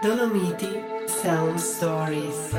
Dolomiti Sound Stories.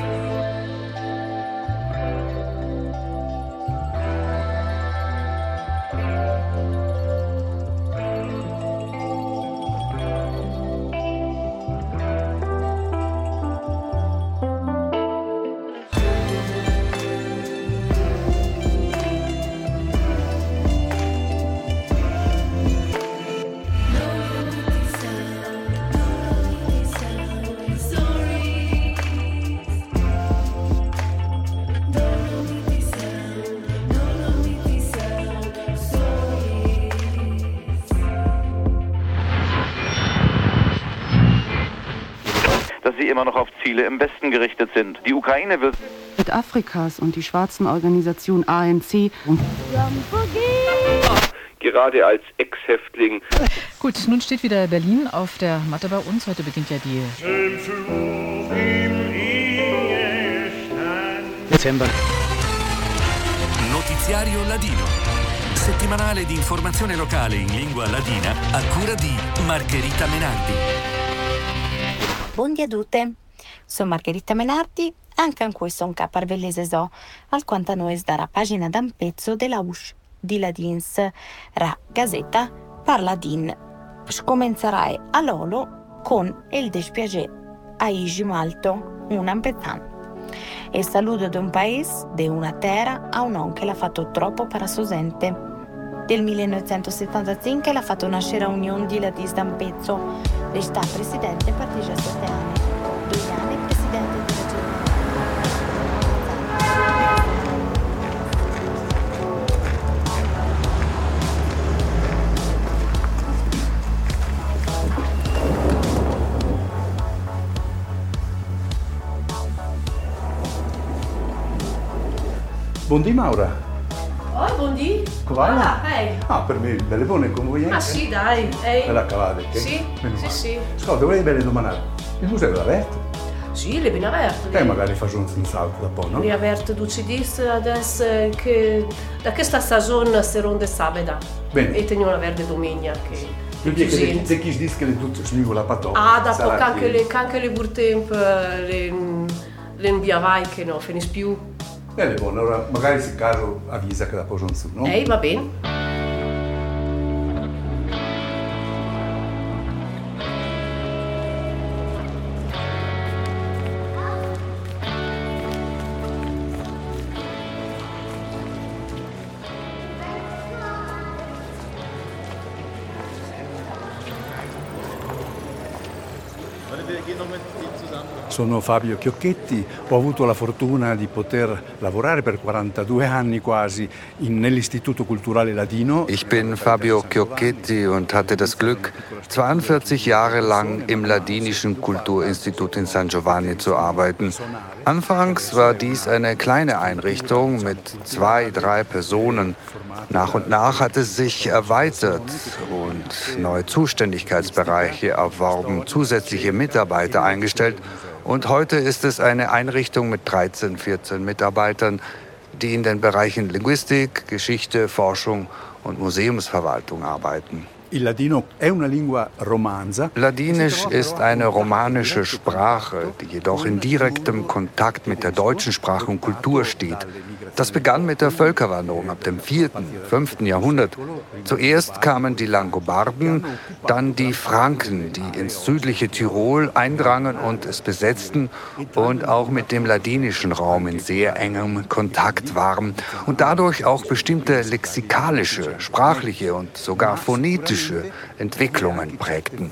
Immer noch auf Ziele im Westen gerichtet sind. Die Ukraine wird mit Afrikas und die schwarzen Organisation ANC gerade als Ex-Häftling. Gut, nun steht wieder Berlin auf der Matte bei uns. Heute beginnt ja die Dezember. Notiziario Ladino. Settimanale di informazione locale in lingua ladina a cura di Margherita Menardi. Buongiorno a tutte, sono Margherita Menardi, anche in questo un caparvellese so, al quanto a noi darà pagina da un pezzo della USH di Ladins, ra Gazzetta Parladin. Scomenzerai all'olo con il dispiace a Igi Malto, un ampetan. E saluto di un paese, di una terra, a un on che l'ha fatto troppo per sosente. Del 1975 l'ha fatto nascere Unione di Ladis da un pezzo Resta presidente per 17 anni, due presidente della Germania. Buondì Maura. Come va? Ah, ehi. Ah, per me belle buone convoglienze. Ah sì, dai. Ehi. Me la cavate, che? Sì, Meno sì, male. sì. Ascolta, volevo bene domandare. Il museo è aperto? Sì, le ben aperto. E magari faccio un salto da po', no? Le i dis adesso che da questa stagione si ronde sabeda. Bene. E teniamo verde domenica che Perché che se chi dice che le tutte smigo la patò. Ah, da poco anche che- le, anche le burtemp le, le inviavai che non finisce più. Bene, buono, allora magari se caso avvisa che la poso in su, no? Ehi, va bene. Sono Fabio Chiocchetti, ho avuto la fortuna di poter lavorare per 42 anni quasi nell'Istituto Culturale Ladino. Ich bin Fabio Chiocchetti und hatte das Glück, 42 Jahre lang im Ladinischen Kulturinstitut in San Giovanni zu arbeiten. Anfangs war dies eine kleine Einrichtung mit zwei, drei Personen. Nach und nach hat es sich erweitert und neue Zuständigkeitsbereiche erworben, zusätzliche Mitarbeiter eingestellt. Und heute ist es eine Einrichtung mit 13, 14 Mitarbeitern, die in den Bereichen Linguistik, Geschichte, Forschung und Museumsverwaltung arbeiten. Ladinisch ist eine romanische Sprache, die jedoch in direktem Kontakt mit der deutschen Sprache und Kultur steht. Das begann mit der Völkerwanderung ab dem 4., 5. Jahrhundert. Zuerst kamen die Langobarden, dann die Franken, die ins südliche Tirol eindrangen und es besetzten und auch mit dem ladinischen Raum in sehr engem Kontakt waren und dadurch auch bestimmte lexikalische, sprachliche und sogar phonetische Entwicklungen prägten.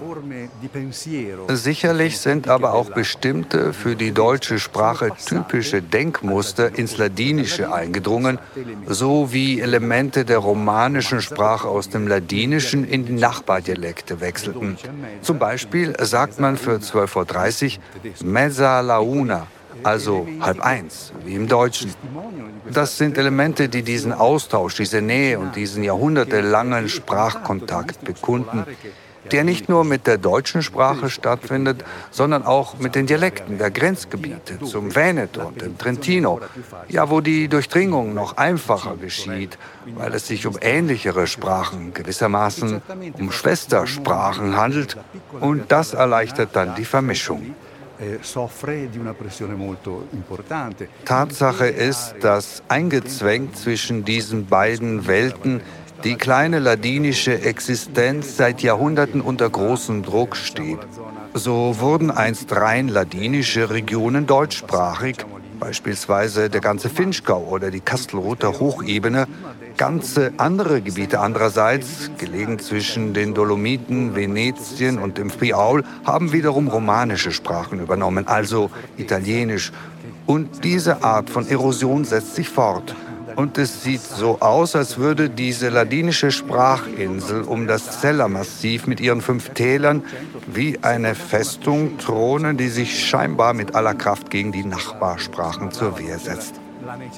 Sicherlich sind aber auch bestimmte für die deutsche Sprache typische Denkmuster ins Ladinische eingedrungen, so wie Elemente der romanischen Sprache aus dem Ladinischen in die Nachbardialekte wechselten. Zum Beispiel sagt man für 12.30 Uhr mezza la una, also halb eins, wie im Deutschen. Das sind Elemente, die diesen Austausch, diese Nähe und diesen jahrhundertelangen Sprachkontakt bekunden, der nicht nur mit der deutschen Sprache stattfindet, sondern auch mit den Dialekten der Grenzgebiete zum Veneto und dem Trentino, ja, wo die Durchdringung noch einfacher geschieht, weil es sich um ähnlichere Sprachen, gewissermaßen um Schwestersprachen handelt Und das erleichtert dann die Vermischung. Eh, Tatsache ist, dass eingezwängt zwischen diesen beiden Welten die kleine ladinische Existenz seit Jahrhunderten unter großem Druck steht. So wurden einst rein ladinische Regionen deutschsprachig, beispielsweise der ganze Finchgau oder die Kastelruther Hochebene, ganze andere Gebiete andererseits, gelegen zwischen den Dolomiten, Venetien und dem Friaul, haben wiederum romanische Sprachen übernommen, also Italienisch. Und diese Art von Erosion setzt sich fort. Und es sieht so aus, als würde diese ladinische Sprachinsel um das Zellermassiv mit ihren fünf Tälern wie eine Festung thronen, die sich scheinbar mit aller Kraft gegen die Nachbarsprachen zur Wehr setzt.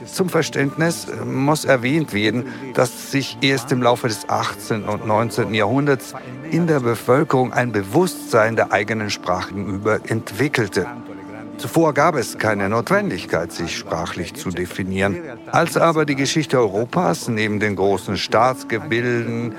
Zum Verständnis muss erwähnt werden, dass sich erst im Laufe des 18. und 19. Jahrhunderts in der Bevölkerung ein Bewusstsein der eigenen Sprache gegenüber entwickelte. Zuvor gab es keine Notwendigkeit, sich sprachlich zu definieren. Als aber die Geschichte Europas neben den großen Staatsgebilden,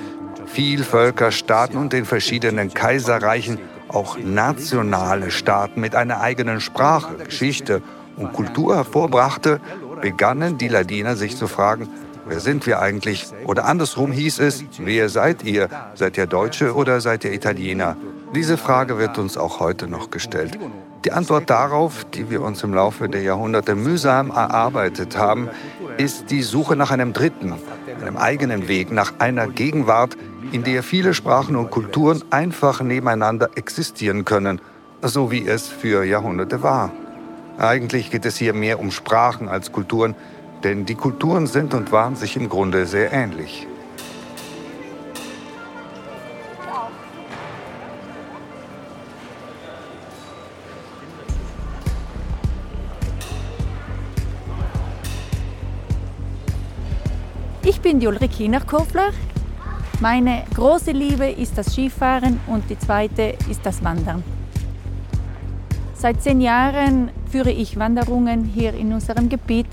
Vielvölkerstaaten und den verschiedenen Kaiserreichen auch nationale Staaten mit einer eigenen Sprache, Geschichte und Kultur hervorbrachte, begannen die Ladiner sich zu fragen, wer sind wir eigentlich? Oder andersrum hieß es, wer seid ihr? Seid ihr Deutsche oder seid ihr Italiener? Diese Frage wird uns auch heute noch gestellt. Die Antwort darauf, die wir uns im Laufe der Jahrhunderte mühsam erarbeitet haben, ist die Suche nach einem dritten, einem eigenen Weg, nach einer Gegenwart, in der viele Sprachen und Kulturen einfach nebeneinander existieren können, so wie es für Jahrhunderte war. Eigentlich geht es hier mehr um Sprachen als Kulturen, denn die Kulturen sind und waren sich im Grunde sehr ähnlich. Ich bin die Ulrike Nachkofler. Meine große Liebe ist das Skifahren und die zweite ist das Wandern. Seit zehn Jahren führe ich Wanderungen hier in unserem Gebiet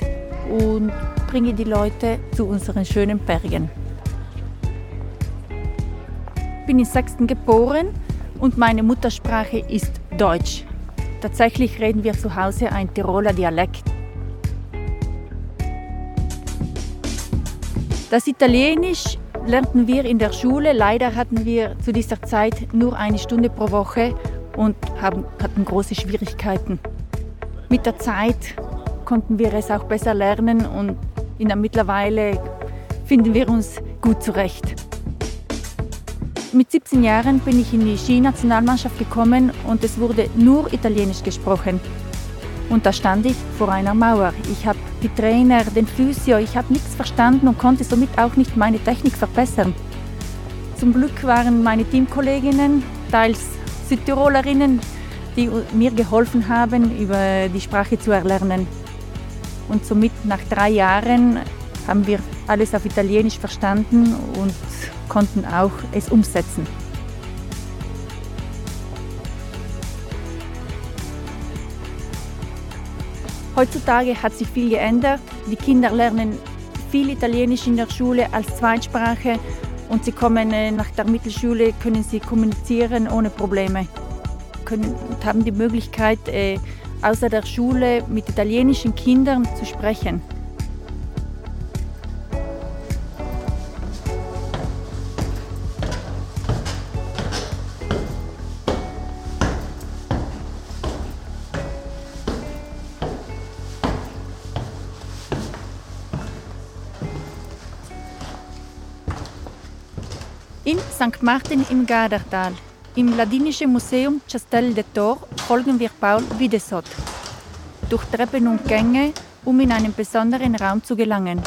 und bringe die Leute zu unseren schönen Bergen. Ich bin in Sachsen geboren und meine Muttersprache ist Deutsch. Tatsächlich reden wir zu Hause ein Tiroler Dialekt. Das Italienisch lernten wir in der Schule. Leider hatten wir zu dieser Zeit nur eine Stunde pro Woche und haben, hatten große Schwierigkeiten. Mit der Zeit konnten wir es auch besser lernen und in der mittlerweile finden wir uns gut zurecht. Mit 17 Jahren bin ich in die Skinationalmannschaft gekommen und es wurde nur Italienisch gesprochen. Und da stand ich vor einer Mauer. Ich habe die Trainer, den Physio, ich habe nichts verstanden und konnte somit auch nicht meine Technik verbessern. Zum Glück waren meine Teamkolleginnen, teils Südtirolerinnen, die mir geholfen haben, über die Sprache zu erlernen. Und somit nach drei Jahren haben wir alles auf Italienisch verstanden und konnten auch es umsetzen. Heutzutage hat sich viel geändert. Die Kinder lernen viel Italienisch in der Schule als Zweitsprache und sie kommen äh, nach der Mittelschule, können sie kommunizieren ohne Probleme können, und haben die Möglichkeit, äh, außer der Schule mit italienischen Kindern zu sprechen. In St. Martin im Gardertal, im Ladinischen Museum Castel de Tor, folgen wir Paul Videsot durch Treppen und Gänge, um in einen besonderen Raum zu gelangen.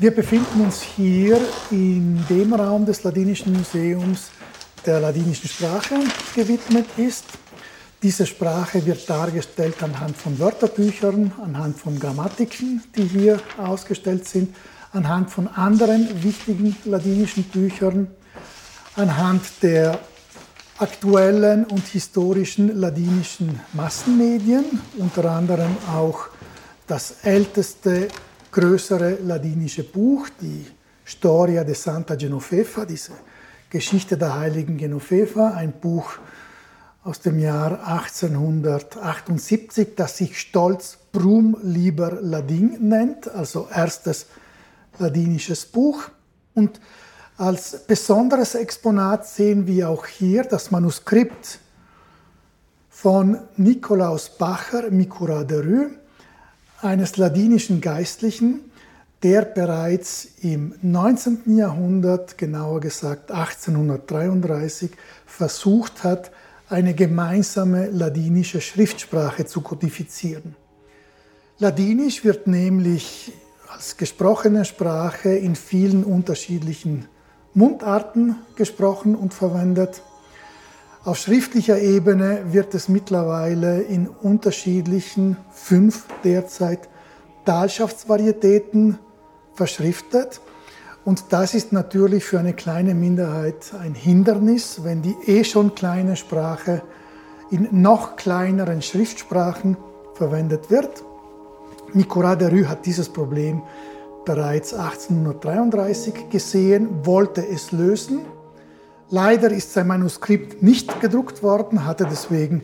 Wir befinden uns hier in dem Raum des Ladinischen Museums, der ladinischen Sprache gewidmet ist. Diese Sprache wird dargestellt anhand von Wörterbüchern, anhand von Grammatiken, die hier ausgestellt sind, anhand von anderen wichtigen ladinischen Büchern. anhand der aktuellen und historischen ladinischen Massenmedien, unter anderem auch das älteste größere ladinische Buch, die Storia de Santa Genoveva, diese Geschichte der heiligen Genoveva, ein Buch aus dem Jahr 1878, das sich stolz Brum liber Ladin nennt, also erstes ladinisches Buch. Und als besonderes Exponat sehen wir auch hier das Manuskript von Nikolaus Bacher, Mikura de Rue, eines ladinischen Geistlichen, der bereits im 19. Jahrhundert, genauer gesagt 1833, versucht hat, eine gemeinsame ladinische Schriftsprache zu kodifizieren. Ladinisch wird nämlich als gesprochene Sprache in vielen unterschiedlichen Mundarten gesprochen und verwendet. Auf schriftlicher Ebene wird es mittlerweile in unterschiedlichen, fünf derzeit, Talschaftsvarietäten verschriftet. Und das ist natürlich für eine kleine Minderheit ein Hindernis, wenn die eh schon kleine Sprache in noch kleineren Schriftsprachen verwendet wird. Nicolas de Rue hat dieses Problem bereits 1833 gesehen, wollte es lösen. Leider ist sein Manuskript nicht gedruckt worden, hatte deswegen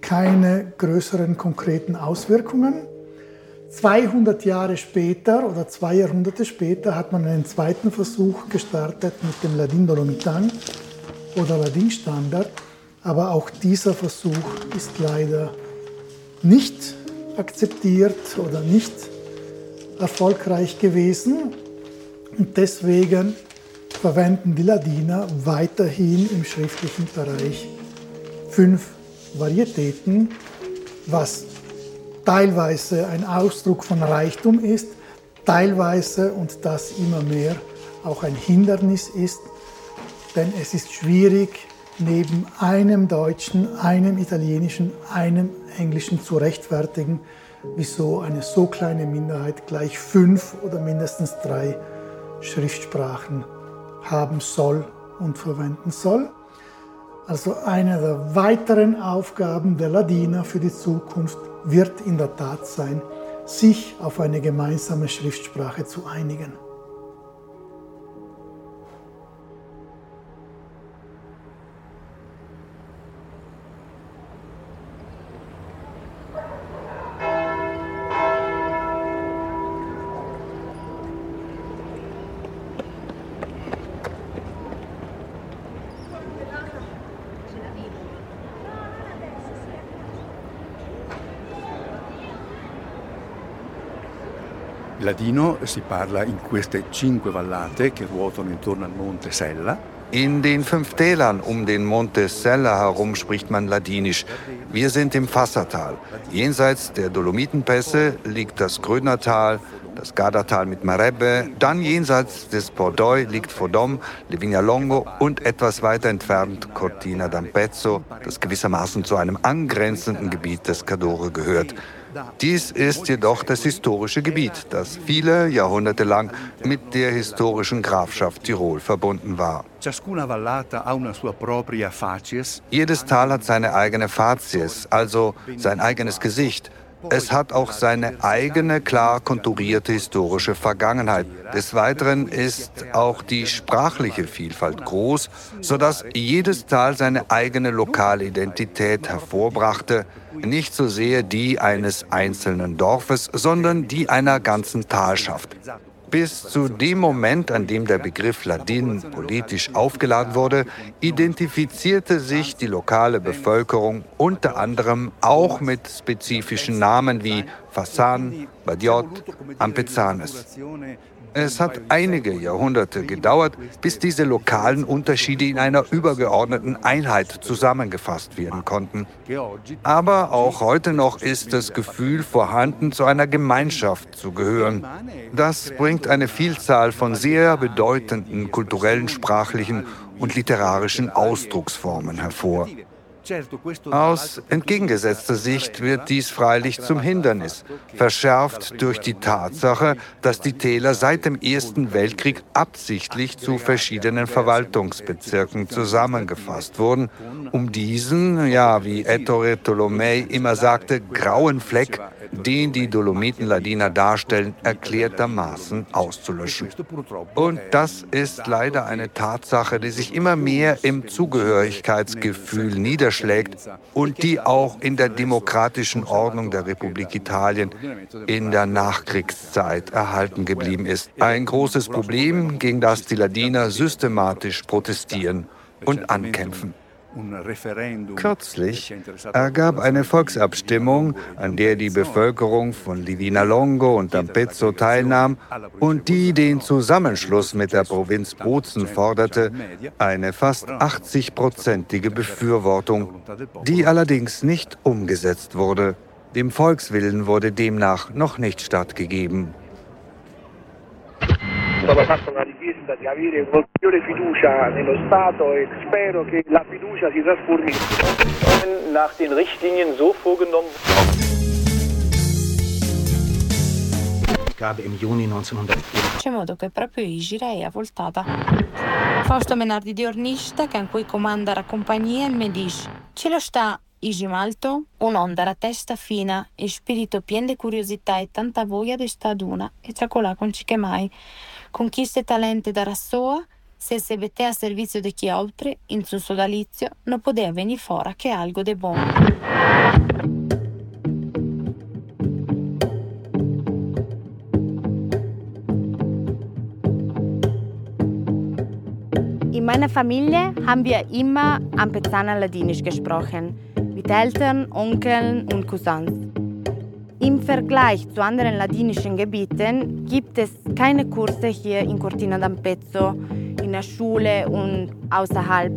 keine größeren konkreten Auswirkungen. 200 Jahre später oder zwei Jahrhunderte später hat man einen zweiten Versuch gestartet mit dem Ladin Dolomitan oder Ladin Standard, aber auch dieser Versuch ist leider nicht akzeptiert oder nicht erfolgreich gewesen. Und deswegen verwenden die Ladiner weiterhin im schriftlichen Bereich. Fünf Varietäten, was teilweise ein Ausdruck von Reichtum ist, teilweise und das immer mehr auch ein Hindernis ist, denn es ist schwierig, neben einem Deutschen, einem Italienischen, einem Englischen zu rechtfertigen, wieso eine so kleine Minderheit gleich fünf oder mindestens drei Schriftsprachen haben soll und verwenden soll. Also eine der weiteren Aufgaben der Ladiner für die Zukunft wird in der Tat sein, sich auf eine gemeinsame Schriftsprache zu einigen. Ladino si parla in queste cinque vallate che ruotano intorno al monte Sella. In den fünf Tälern um den Monte Sella herum spricht man Ladinisch. Wir sind im Fassertal. Jenseits der Dolomitenpässe liegt das Grödnertal, das Gardatal mit Marebbe. Dann jenseits des Pordoi liegt Fodom, Levignalongo und etwas weiter entfernt Cortina d'Ampezzo, das gewissermaßen zu einem angrenzenden Gebiet des Cadore gehört. Dies ist jedoch das historische Gebiet, das viele Jahrhunderte lang mit der historischen Grafschaft Tirol verbunden war. Jedes Tal hat seine eigene Facies, also sein eigenes Gesicht. Es hat auch seine eigene klar konturierte historische Vergangenheit. Des Weiteren ist auch die sprachliche Vielfalt groß, sodass jedes Tal seine eigene lokale Identität hervorbrachte, nicht so sehr die eines einzelnen Dorfes, sondern die einer ganzen Talschaft. Bis zu dem Moment, an dem der Begriff Ladin politisch aufgeladen wurde, identifizierte sich die lokale Bevölkerung unter anderem auch mit spezifischen Namen wie Fassan, Badiot, Ampezanes. Es hat einige Jahrhunderte gedauert, bis diese lokalen Unterschiede in einer übergeordneten Einheit zusammengefasst werden konnten. Aber auch heute noch ist das Gefühl vorhanden, zu einer Gemeinschaft zu gehören. Das bringt eine Vielzahl von sehr bedeutenden kulturellen, sprachlichen und literarischen Ausdrucksformen hervor. Aus entgegengesetzter Sicht wird dies freilich zum Hindernis, verschärft durch die Tatsache, dass die Täler seit dem Ersten Weltkrieg absichtlich zu verschiedenen Verwaltungsbezirken zusammengefasst wurden, um diesen, ja, wie Ettore Tolomei immer sagte, grauen Fleck, den die Dolomiten Ladina darstellen, erklärtermaßen auszulöschen. Und das ist leider eine Tatsache, die sich immer mehr im Zugehörigkeitsgefühl niederschlägt und die auch in der demokratischen Ordnung der Republik Italien in der Nachkriegszeit erhalten geblieben ist. Ein großes Problem, gegen das die Ladiner systematisch protestieren und ankämpfen. Kürzlich ergab eine Volksabstimmung, an der die Bevölkerung von Livina Longo und Dampezzo teilnahm und die den Zusammenschluss mit der Provinz Bozen forderte, eine fast 80-prozentige Befürwortung, die allerdings nicht umgesetzt wurde. Dem Volkswillen wurde demnach noch nicht stattgegeben. Fatta richiesta di avere un'ulteriore fiducia nello Stato e spero che la fiducia si trasformi. Nach den Richtlinien so vorgenommen. Cade im Juni 1900. C'è modo che proprio Igira è avvoltata. Fausto Menardi di Ornista, che in cui comanda la compagnia, mi dice: Ce lo sta Igimalto, un'onda a testa fina e spirito pieno di curiosità e tanta voglia di sta ad una e tracolà con mai. Conquiste talenti da rassoa, se se vette a servizio di chi altri, in suo sodalizio, non poteva venire fuori che algo de buono. In meiner Familie haben wir immer Ampezaner Ladinisch gesprochen, mit Eltern, Onkeln und Cousins. Im Vergleich zu anderen ladinischen Gebieten gibt es keine Kurse hier in Cortina d'Ampezzo, in der Schule und außerhalb.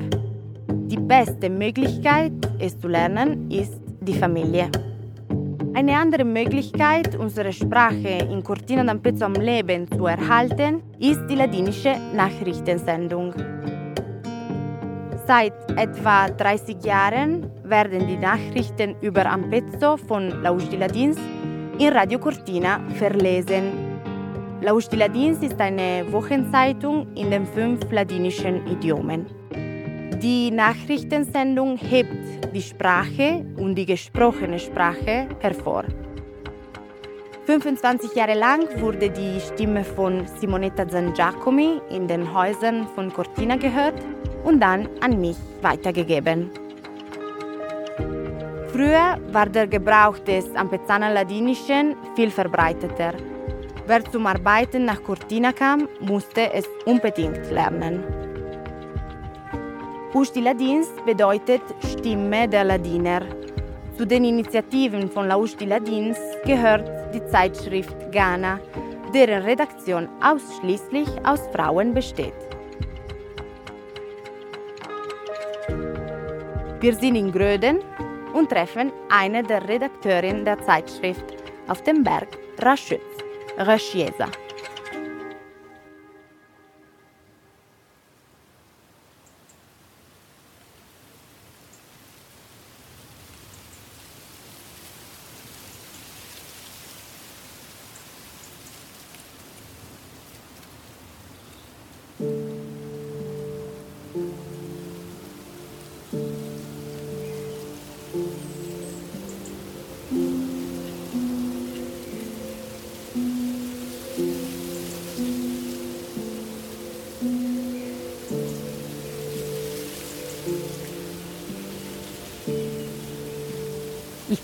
Die beste Möglichkeit, es zu lernen, ist die Familie. Eine andere Möglichkeit, unsere Sprache in Cortina d'Ampezzo am Leben zu erhalten, ist die ladinische Nachrichtensendung. Seit etwa 30 Jahren werden die Nachrichten über Ampezzo von La Ladins in Radio Cortina verlesen. La Ladins ist eine Wochenzeitung in den fünf ladinischen Idiomen. Die Nachrichtensendung hebt die Sprache und die gesprochene Sprache hervor. 25 Jahre lang wurde die Stimme von Simonetta Zangiacomi in den Häusern von Cortina gehört und dann an mich weitergegeben. Früher war der Gebrauch des Ampezaner Ladinischen viel verbreiteter. Wer zum Arbeiten nach Cortina kam, musste es unbedingt lernen. Usti Ladins bedeutet Stimme der Ladiner. Zu den Initiativen von La Usti Ladins gehört die Zeitschrift Ghana, deren Redaktion ausschließlich aus Frauen besteht. Wir sind in Gröden und treffen eine der Redakteurinnen der Zeitschrift auf dem Berg Raschütz, Rochiesa.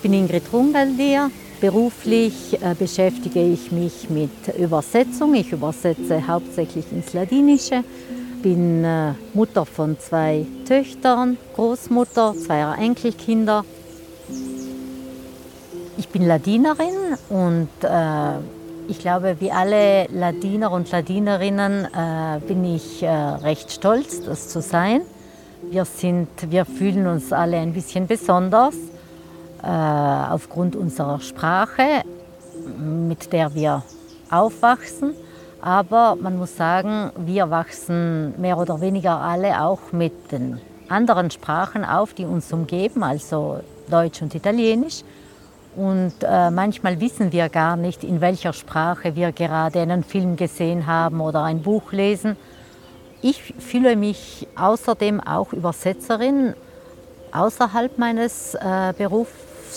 Bin Ingrid Rungeldier. Beruflich äh, beschäftige ich mich mit Übersetzung. Ich übersetze hauptsächlich ins Ladinische. Bin äh, Mutter von zwei Töchtern, Großmutter zweier Enkelkinder. Ich bin Ladinerin und äh, ich glaube, wie alle Ladiner und Ladinerinnen äh, bin ich äh, recht stolz, das zu sein. Wir, sind, wir fühlen uns alle ein bisschen besonders aufgrund unserer Sprache, mit der wir aufwachsen. Aber man muss sagen, wir wachsen mehr oder weniger alle auch mit den anderen Sprachen auf, die uns umgeben, also Deutsch und Italienisch. Und äh, manchmal wissen wir gar nicht, in welcher Sprache wir gerade einen Film gesehen haben oder ein Buch lesen. Ich fühle mich außerdem auch Übersetzerin außerhalb meines äh,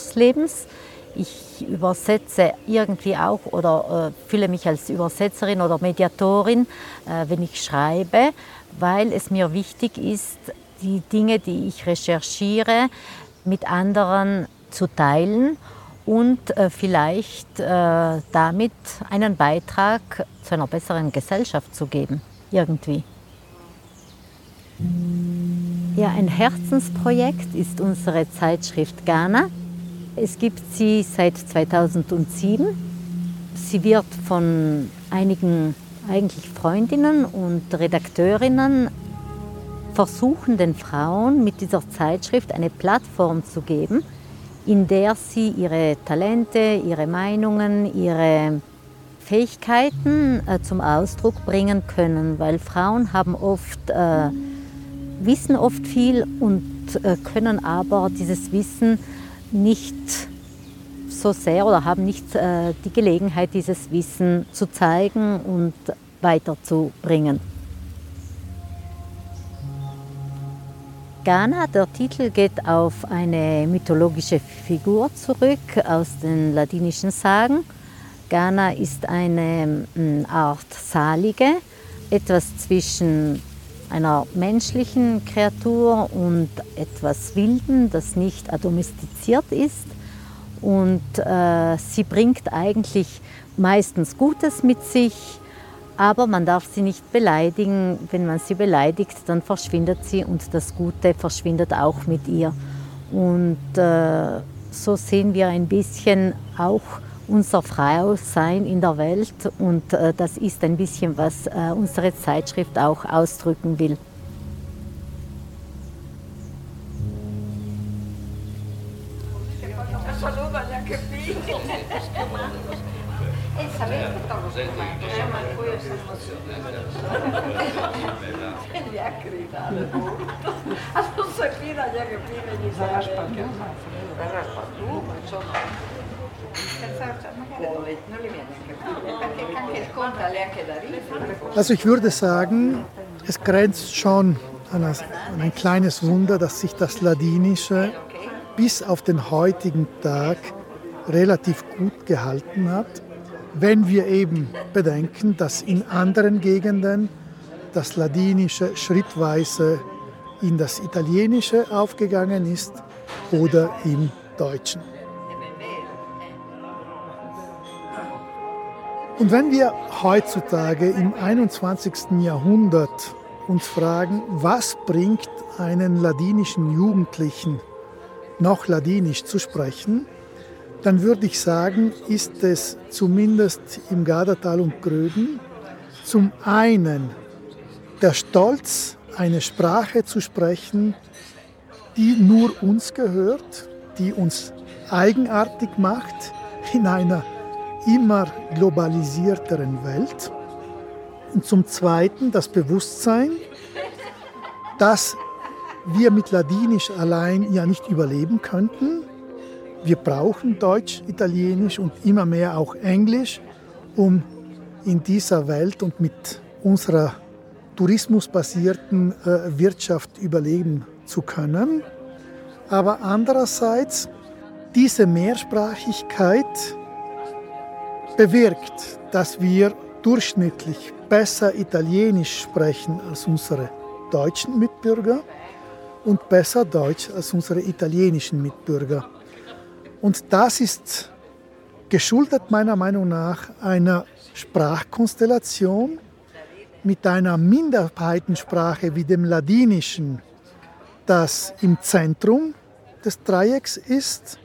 Berufslebens. Ich übersetze irgendwie auch oder äh, fühle mich als Übersetzerin oder Mediatorin, äh, wenn ich schreibe, weil es mir wichtig ist, die Dinge, die ich recherchiere, mit anderen zu teilen und äh, vielleicht äh, damit einen Beitrag zu einer besseren Gesellschaft zu geben, irgendwie. Ja, ein Herzensprojekt ist unsere Zeitschrift Ghana. Es gibt sie seit 2007. Sie wird von einigen eigentlich Freundinnen und Redakteurinnen versuchen den Frauen mit dieser Zeitschrift eine Plattform zu geben, in der sie ihre Talente, ihre Meinungen, ihre Fähigkeiten äh, zum Ausdruck bringen können, weil Frauen haben oft, äh, wissen oft viel und äh, können aber dieses Wissen nicht so sehr oder haben nicht äh, die Gelegenheit, dieses Wissen zu zeigen und weiterzubringen. Ghana, der Titel geht auf eine mythologische Figur zurück aus den ladinischen Sagen. Ghana ist eine mm, Art Salige, etwas zwischen einer menschlichen Kreatur und etwas Wilden, das nicht domestiziert ist. Und äh, sie bringt eigentlich meistens Gutes mit sich, aber man darf sie nicht beleidigen. Wenn man sie beleidigt, dann verschwindet sie und das Gute verschwindet auch mit ihr. Und äh, so sehen wir ein bisschen auch unser Frausein in der Welt und äh, das ist ein bisschen, was äh, unsere Zeitschrift auch ausdrücken will. Also ich würde sagen, es grenzt schon an ein kleines Wunder, dass sich das Ladinische bis auf den heutigen Tag relativ gut gehalten hat, wenn wir eben bedenken, dass in anderen Gegenden das Ladinische schrittweise in das Italienische aufgegangen ist oder im Deutschen. Und wenn wir heutzutage im 21. Jahrhundert uns fragen, was bringt einen ladinischen Jugendlichen noch ladinisch zu sprechen, dann würde ich sagen, ist es zumindest im Gardatal und Gröden zum einen der Stolz, eine Sprache zu sprechen, die nur uns gehört, die uns eigenartig macht in einer immer globalisierteren Welt. Und zum Zweiten das Bewusstsein, dass wir mit Ladinisch allein ja nicht überleben könnten. Wir brauchen Deutsch, Italienisch und immer mehr auch Englisch, um in dieser Welt und mit unserer tourismusbasierten äh, Wirtschaft überleben zu können. Aber andererseits, diese Mehrsprachigkeit bewirkt, dass wir durchschnittlich besser Italienisch sprechen als unsere deutschen Mitbürger und besser Deutsch als unsere italienischen Mitbürger. Und das ist geschuldet meiner Meinung nach einer Sprachkonstellation mit einer Minderheitensprache wie dem Ladinischen, das im Zentrum des Dreiecks ist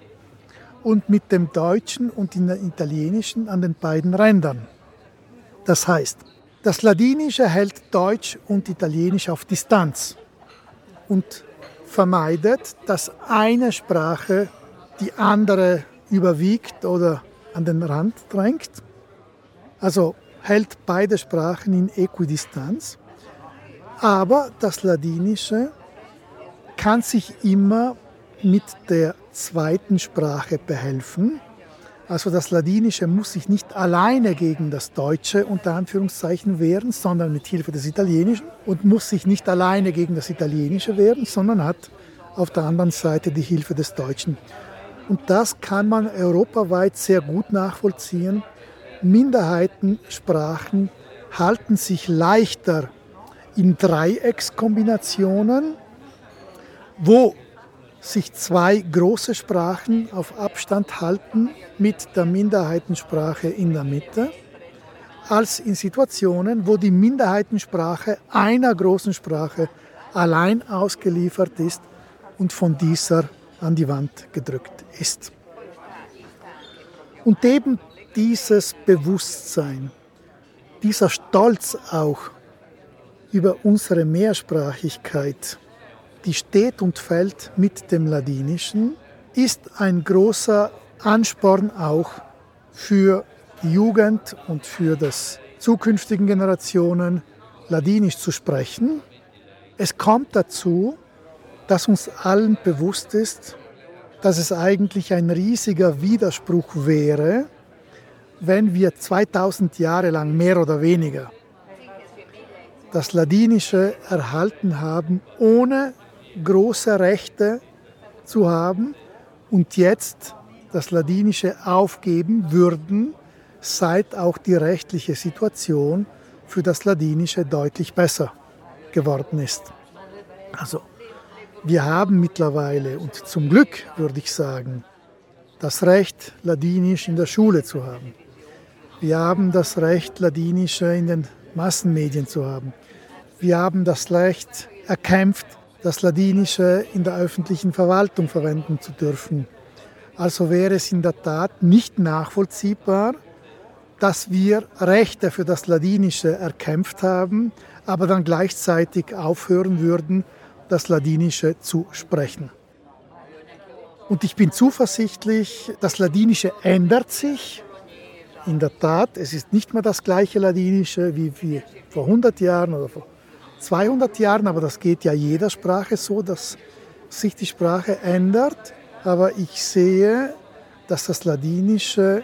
und mit dem Deutschen und dem Italienischen an den beiden Rändern. Das heißt, das Ladinische hält Deutsch und Italienisch auf Distanz und vermeidet, dass eine Sprache die andere überwiegt oder an den Rand drängt. Also hält beide Sprachen in Äquidistanz. Aber das Ladinische kann sich immer mit der zweiten Sprache behelfen. Also das Ladinische muss sich nicht alleine gegen das Deutsche unter Anführungszeichen wehren, sondern mit Hilfe des Italienischen und muss sich nicht alleine gegen das Italienische wehren, sondern hat auf der anderen Seite die Hilfe des Deutschen. Und das kann man europaweit sehr gut nachvollziehen. Minderheitensprachen halten sich leichter in Dreieckskombinationen, wo sich zwei große Sprachen auf Abstand halten mit der Minderheitensprache in der Mitte, als in Situationen, wo die Minderheitensprache einer großen Sprache allein ausgeliefert ist und von dieser an die Wand gedrückt ist. Und eben dieses Bewusstsein, dieser Stolz auch über unsere Mehrsprachigkeit, die steht und fällt mit dem Ladinischen, ist ein großer Ansporn auch für die Jugend und für das zukünftigen Generationen Ladinisch zu sprechen. Es kommt dazu, dass uns allen bewusst ist, dass es eigentlich ein riesiger Widerspruch wäre, wenn wir 2000 Jahre lang mehr oder weniger das Ladinische erhalten haben, ohne große Rechte zu haben und jetzt das Ladinische aufgeben würden, seit auch die rechtliche Situation für das Ladinische deutlich besser geworden ist. Also wir haben mittlerweile, und zum Glück würde ich sagen, das Recht, Ladinisch in der Schule zu haben. Wir haben das Recht, Ladinische in den Massenmedien zu haben. Wir haben das Recht erkämpft, das Ladinische in der öffentlichen Verwaltung verwenden zu dürfen. Also wäre es in der Tat nicht nachvollziehbar, dass wir Rechte für das Ladinische erkämpft haben, aber dann gleichzeitig aufhören würden, das Ladinische zu sprechen. Und ich bin zuversichtlich, das Ladinische ändert sich. In der Tat, es ist nicht mehr das gleiche Ladinische wie, wie vor 100 Jahren oder vor 200 Jahren, aber das geht ja jeder Sprache so, dass sich die Sprache ändert. Aber ich sehe, dass das Ladinische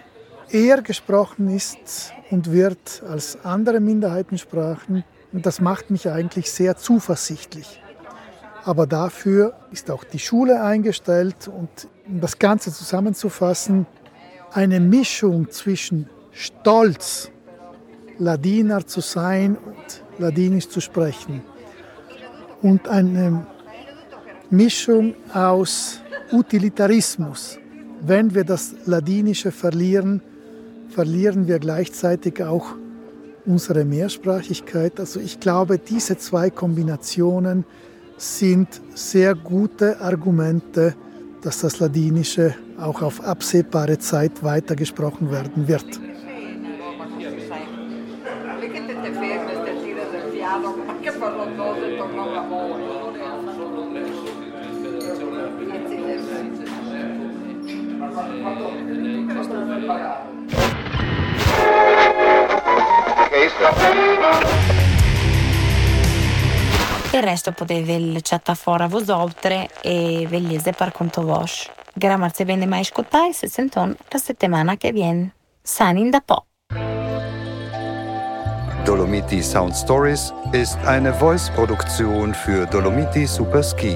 eher gesprochen ist und wird als andere Minderheitensprachen. Und das macht mich eigentlich sehr zuversichtlich. Aber dafür ist auch die Schule eingestellt und um das Ganze zusammenzufassen, eine Mischung zwischen Stolz, Ladiner zu sein Ladinisch zu sprechen. Und eine Mischung aus Utilitarismus. Wenn wir das Ladinische verlieren, verlieren wir gleichzeitig auch unsere Mehrsprachigkeit. Also ich glaube, diese zwei Kombinationen sind sehr gute Argumente, dass das Ladinische auch auf absehbare Zeit weitergesprochen werden wird. Il resto potete il chatta fora vos outre e vegliese par conto vos. Grazie bene mai ascoltai se senton la settimana che viene. Sanin da po'. Dolomiti Sound Stories ist eine Voice-Produktion für Dolomiti Superski.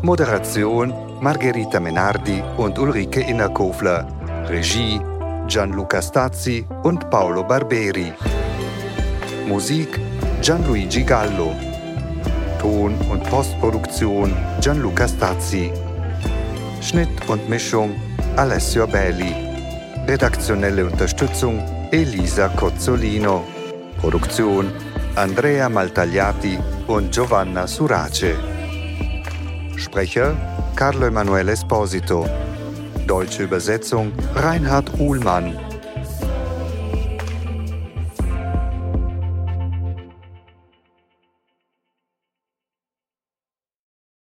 Moderation Margherita Menardi und Ulrike Innerkofler. Regie Gianluca Stazzi und Paolo Barberi. Musik Gianluigi Gallo. Ton- und Postproduktion Gianluca Stazzi. Schnitt und Mischung Alessio Belli. Redaktionelle Unterstützung Elisa Cozzolino. Produktion Andrea Maltagliati und Giovanna Surace. Sprecher Carlo Emanuele Esposito. Deutsche Übersetzung Reinhard Uhlmann.